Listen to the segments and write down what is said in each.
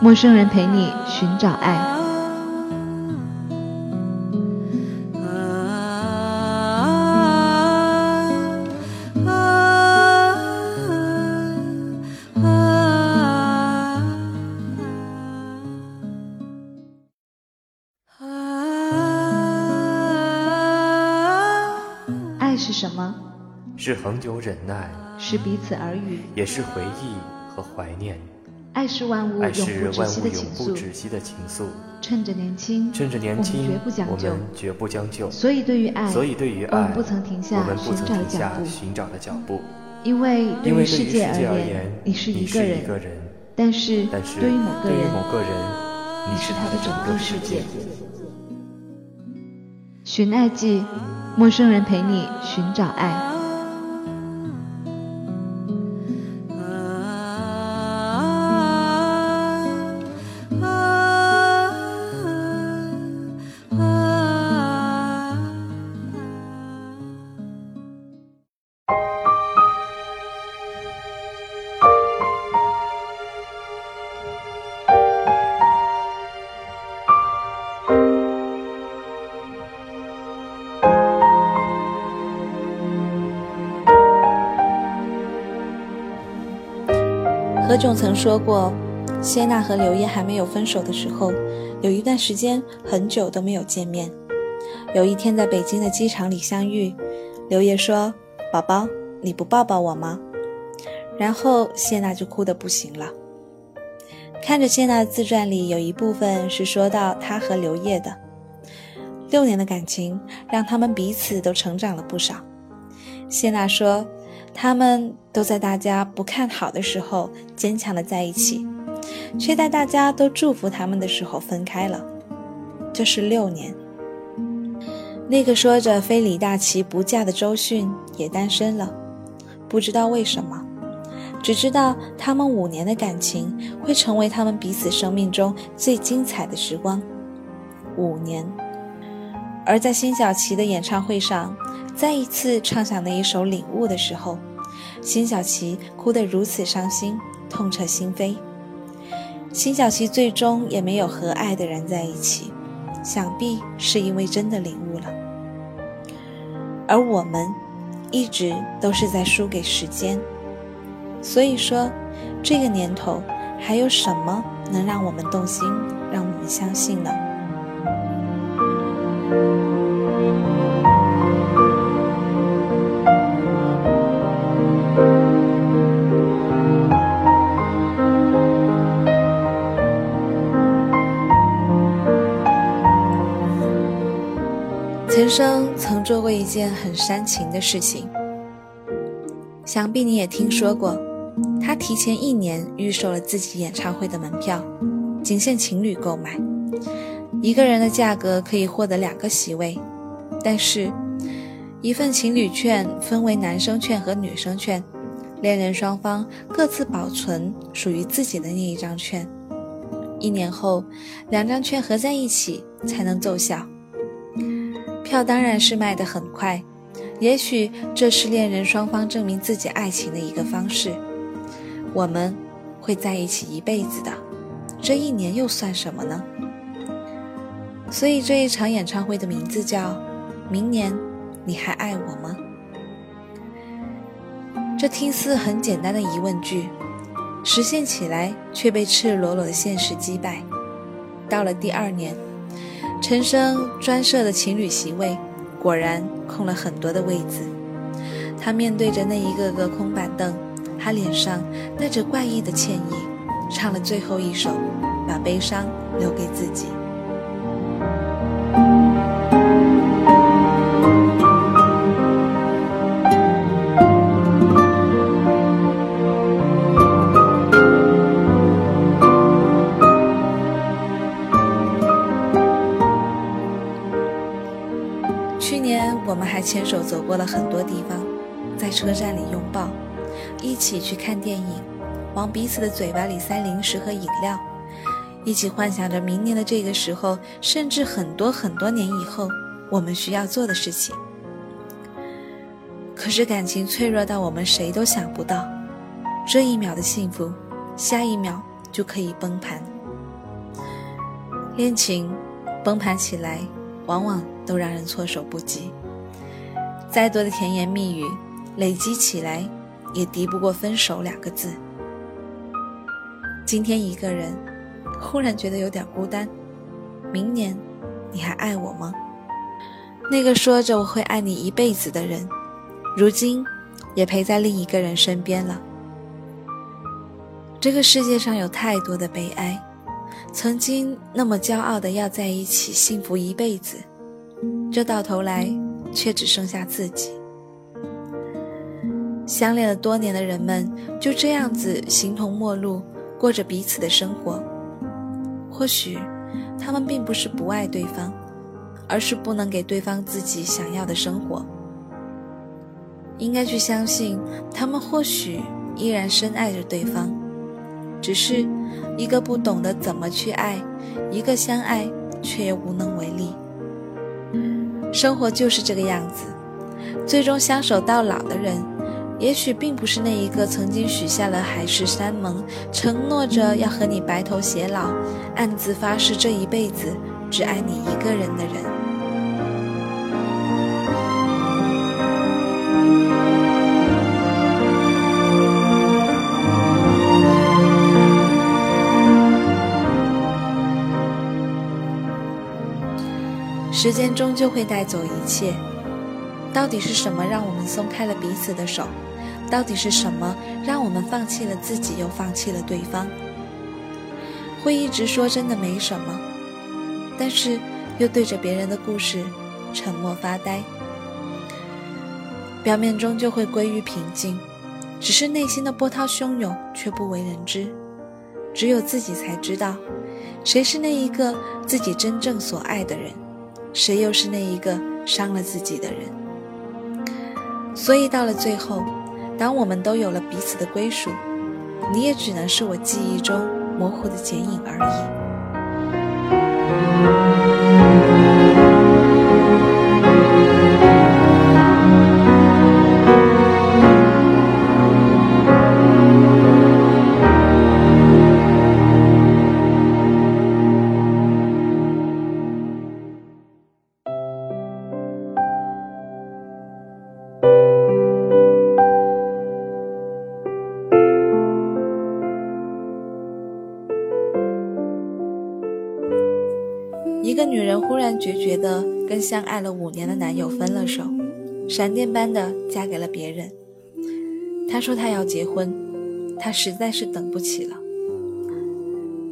陌生人陪你寻找爱。爱是什么？是恒久忍耐，是彼此耳语，也是回忆和怀念。爱是万物永不止息的情愫。趁着年轻，趁着年轻，我们绝不将就。所以对于爱，所以对于爱，我们不曾停下寻找的脚步。因为对于世界而言，你是一个人，但是对于某个人，你是他的整个世界。寻爱记。陌生人陪你寻找爱。何炅曾说过，谢娜和刘烨还没有分手的时候，有一段时间很久都没有见面。有一天在北京的机场里相遇，刘烨说：“宝宝，你不抱抱我吗？”然后谢娜就哭得不行了。看着谢娜的自传里有一部分是说到她和刘烨的六年的感情，让他们彼此都成长了不少。谢娜说。他们都在大家不看好的时候坚强的在一起，却在大家都祝福他们的时候分开了。这是六年。那个说着非李大齐不嫁的周迅也单身了，不知道为什么，只知道他们五年的感情会成为他们彼此生命中最精彩的时光。五年。而在辛晓琪的演唱会上。再一次唱响那一首《领悟》的时候，辛晓琪哭得如此伤心，痛彻心扉。辛晓琪最终也没有和爱的人在一起，想必是因为真的领悟了。而我们，一直都是在输给时间。所以说，这个年头还有什么能让我们动心，让我们相信呢？人生曾做过一件很煽情的事情，想必你也听说过。他提前一年预售了自己演唱会的门票，仅限情侣购买，一个人的价格可以获得两个席位。但是，一份情侣券分为男生券和女生券，恋人双方各自保存属于自己的那一张券。一年后，两张券合在一起才能奏效。票当然是卖得很快，也许这是恋人双方证明自己爱情的一个方式。我们会在一起一辈子的，这一年又算什么呢？所以这一场演唱会的名字叫《明年你还爱我吗》。这听似很简单的疑问句，实现起来却被赤裸裸的现实击败。到了第二年。陈升专设的情侣席位，果然空了很多的位子。他面对着那一个个空板凳，他脸上带着怪异的歉意，唱了最后一首，把悲伤留给自己。过了很多地方，在车站里拥抱，一起去看电影，往彼此的嘴巴里塞零食和饮料，一起幻想着明年的这个时候，甚至很多很多年以后，我们需要做的事情。可是感情脆弱到我们谁都想不到，这一秒的幸福，下一秒就可以崩盘。恋情崩盘起来，往往都让人措手不及。再多的甜言蜜语，累积起来，也敌不过分手两个字。今天一个人，忽然觉得有点孤单。明年，你还爱我吗？那个说着我会爱你一辈子的人。如今，也陪在另一个人身边了。这个世界上有太多的悲哀，曾经那么骄傲的要在一起，幸福一辈子，这到头来却只剩下自己。相恋了多年的人们就这样子形同陌路，过着彼此的生活。或许，他们并不是不爱对方，而是不能给对方自己想要的生活。应该去相信，他们或许依然深爱着对方，只是一个不懂得怎么去爱，一个相爱却又无能为力。生活就是这个样子，最终相守到老的人，也许并不是那一个曾经许下了海誓山盟，承诺着要和你白头偕老，暗自发誓这一辈子只爱你一个人的人。时间终究会带走一切，到底是什么让我们松开了彼此的手？到底是什么让我们放弃了自己，又放弃了对方？会一直说真的没什么，但是又对着别人的故事沉默发呆。表面终究会归于平静，只是内心的波涛汹涌却不为人知，只有自己才知道，谁是那一个自己真正所爱的人。谁又是那一个伤了自己的人？所以到了最后，当我们都有了彼此的归属，你也只能是我记忆中模糊的剪影而已。相爱了五年的男友分了手，闪电般的嫁给了别人。她说她要结婚，她实在是等不起了。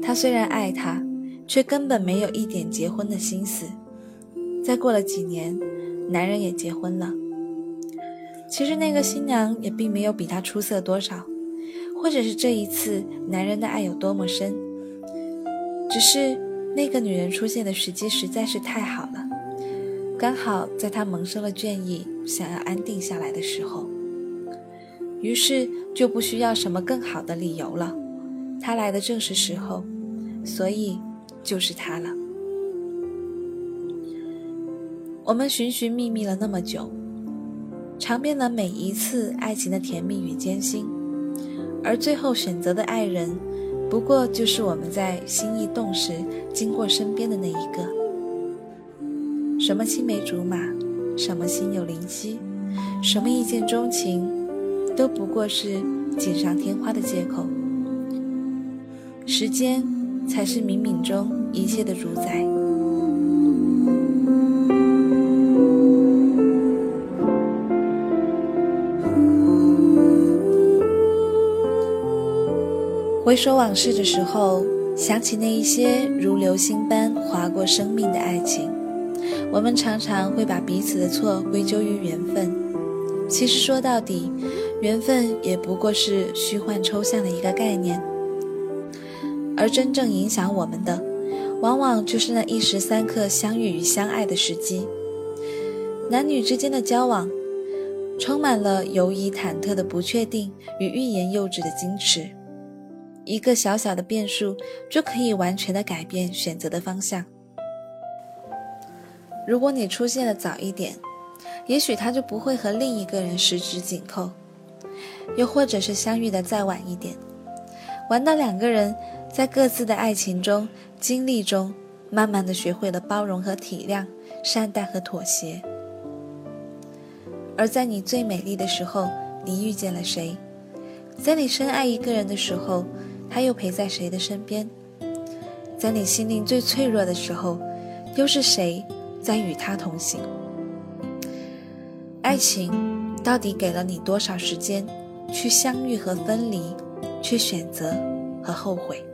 她虽然爱他，却根本没有一点结婚的心思。再过了几年，男人也结婚了。其实那个新娘也并没有比他出色多少，或者是这一次男人的爱有多么深，只是。那个女人出现的时机实在是太好了，刚好在他萌生了倦意，想要安定下来的时候，于是就不需要什么更好的理由了。他来的正是时候，所以就是他了。我们寻寻觅觅了那么久，尝遍了每一次爱情的甜蜜与艰辛，而最后选择的爱人。不过就是我们在心意动时经过身边的那一个，什么青梅竹马，什么心有灵犀，什么一见钟情，都不过是锦上添花的借口。时间才是冥冥中一切的主宰。回首往事的时候，想起那一些如流星般划过生命的爱情，我们常常会把彼此的错归咎于缘分。其实说到底，缘分也不过是虚幻抽象的一个概念，而真正影响我们的，往往就是那一时三刻相遇与相爱的时机。男女之间的交往，充满了犹疑忐忑的不确定与欲言又止的矜持。一个小小的变数就可以完全的改变选择的方向。如果你出现的早一点，也许他就不会和另一个人十指紧扣；又或者是相遇的再晚一点，玩到两个人在各自的爱情中、经历中，慢慢的学会了包容和体谅、善待和妥协。而在你最美丽的时候，你遇见了谁？在你深爱一个人的时候，他又陪在谁的身边？在你心灵最脆弱的时候，又是谁在与他同行？爱情到底给了你多少时间，去相遇和分离，去选择和后悔？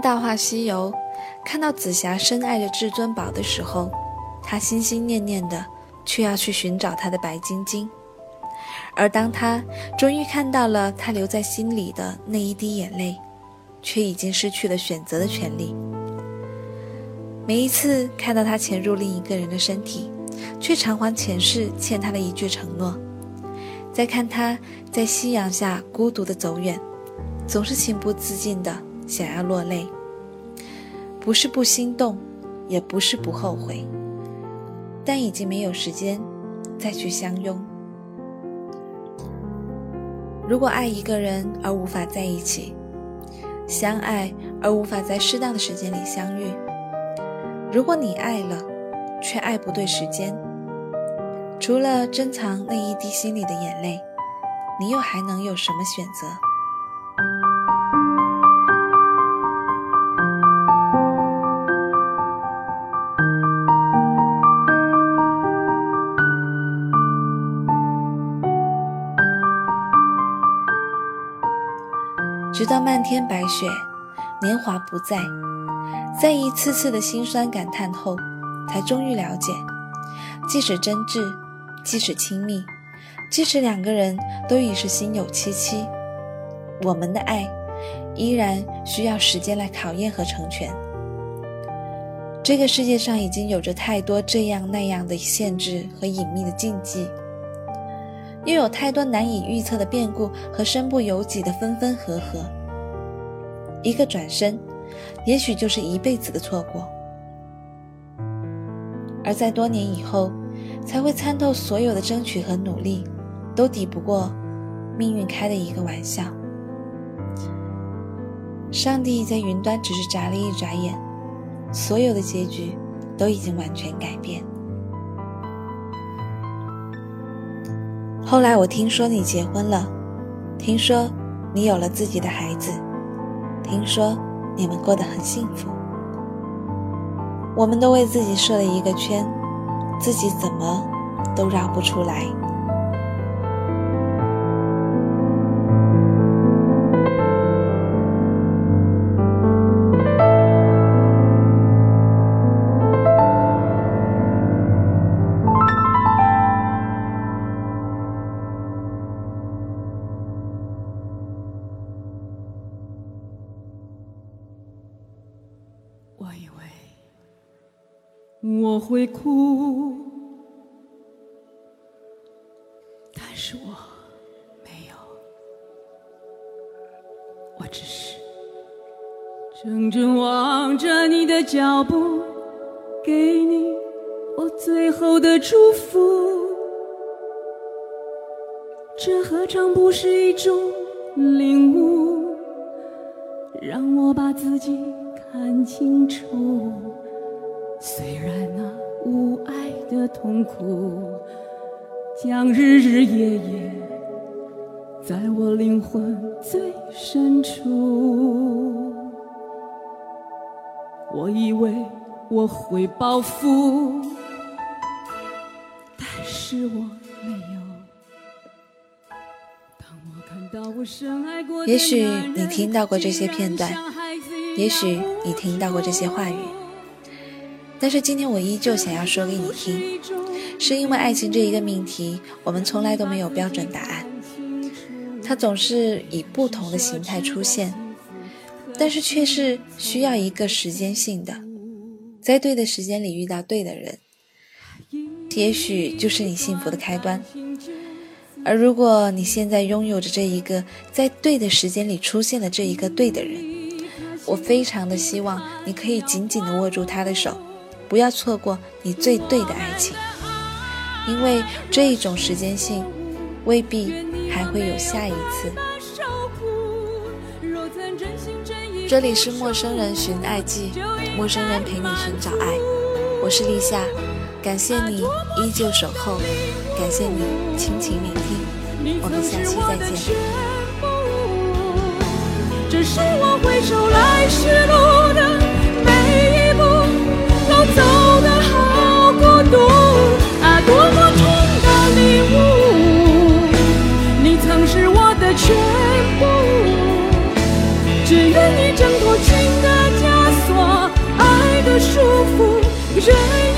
大话西游》，看到紫霞深爱着至尊宝的时候，他心心念念的却要去寻找他的白晶晶。而当他终于看到了他留在心里的那一滴眼泪，却已经失去了选择的权利。每一次看到他潜入另一个人的身体，却偿还前世欠他的一句承诺；再看他在夕阳下孤独的走远，总是情不自禁的。想要落泪，不是不心动，也不是不后悔，但已经没有时间再去相拥。如果爱一个人而无法在一起，相爱而无法在适当的时间里相遇，如果你爱了，却爱不对时间，除了珍藏那一滴心里的眼泪，你又还能有什么选择？直到漫天白雪，年华不在，在一次次的心酸感叹后，才终于了解，即使真挚，即使亲密，即使两个人都已是心有戚戚，我们的爱依然需要时间来考验和成全。这个世界上已经有着太多这样那样的限制和隐秘的禁忌。又有太多难以预测的变故和身不由己的分分合合，一个转身，也许就是一辈子的错过，而在多年以后，才会参透所有的争取和努力，都抵不过命运开的一个玩笑。上帝在云端只是眨了一眨眼，所有的结局都已经完全改变。后来我听说你结婚了，听说你有了自己的孩子，听说你们过得很幸福。我们都为自己设了一个圈，自己怎么都绕不出来。着你的脚步，给你我最后的祝福。这何尝不是一种领悟，让我把自己看清楚。虽然那无爱的痛苦将日日夜夜在我灵魂最深处，我以为我会报复，但是我没有。也许你听到过这些片段。也许你听到过这些话语，但是今天我依旧想要说给你听，是因为爱情这一个命题，我们从来都没有标准答案，它总是以不同的形态出现，但是却是需要一个时间性的，在对的时间里遇到对的人，也许就是你幸福的开端。而如果你现在拥有着这一个在对的时间里出现的这一个对的人，我非常的希望你可以紧紧的握住他的手，不要错过你最对的爱情，因为这一种时间性未必还会有下一次。这里是陌生人寻爱记，陌生人陪你寻找爱，我是立夏。感谢你依旧守候，感谢你倾情聆听，我们下期再见。这是我回首来时路的每一步，都走得好孤独啊，多么痛的领悟，你曾是我的全部，愿你挣脱情的枷锁，爱的束缚，任。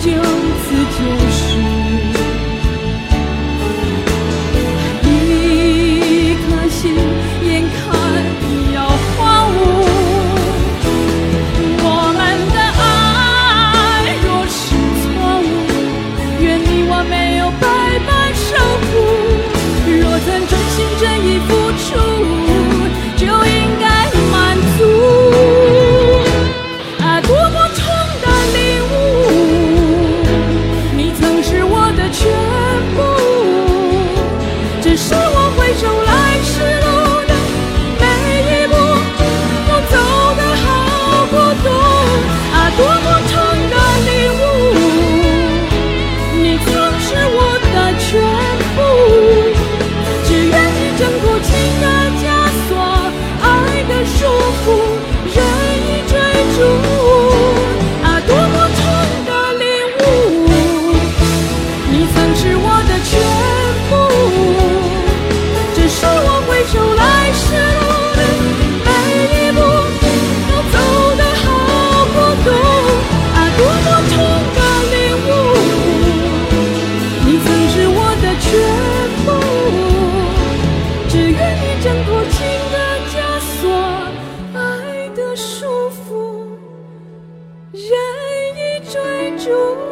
就人已追逐。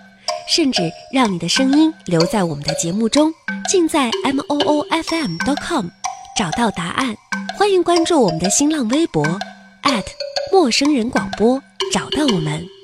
甚至让你的声音留在我们的节目中，尽在 m o o f m. dot com 找到答案。欢迎关注我们的新浪微博陌生人广播，找到我们。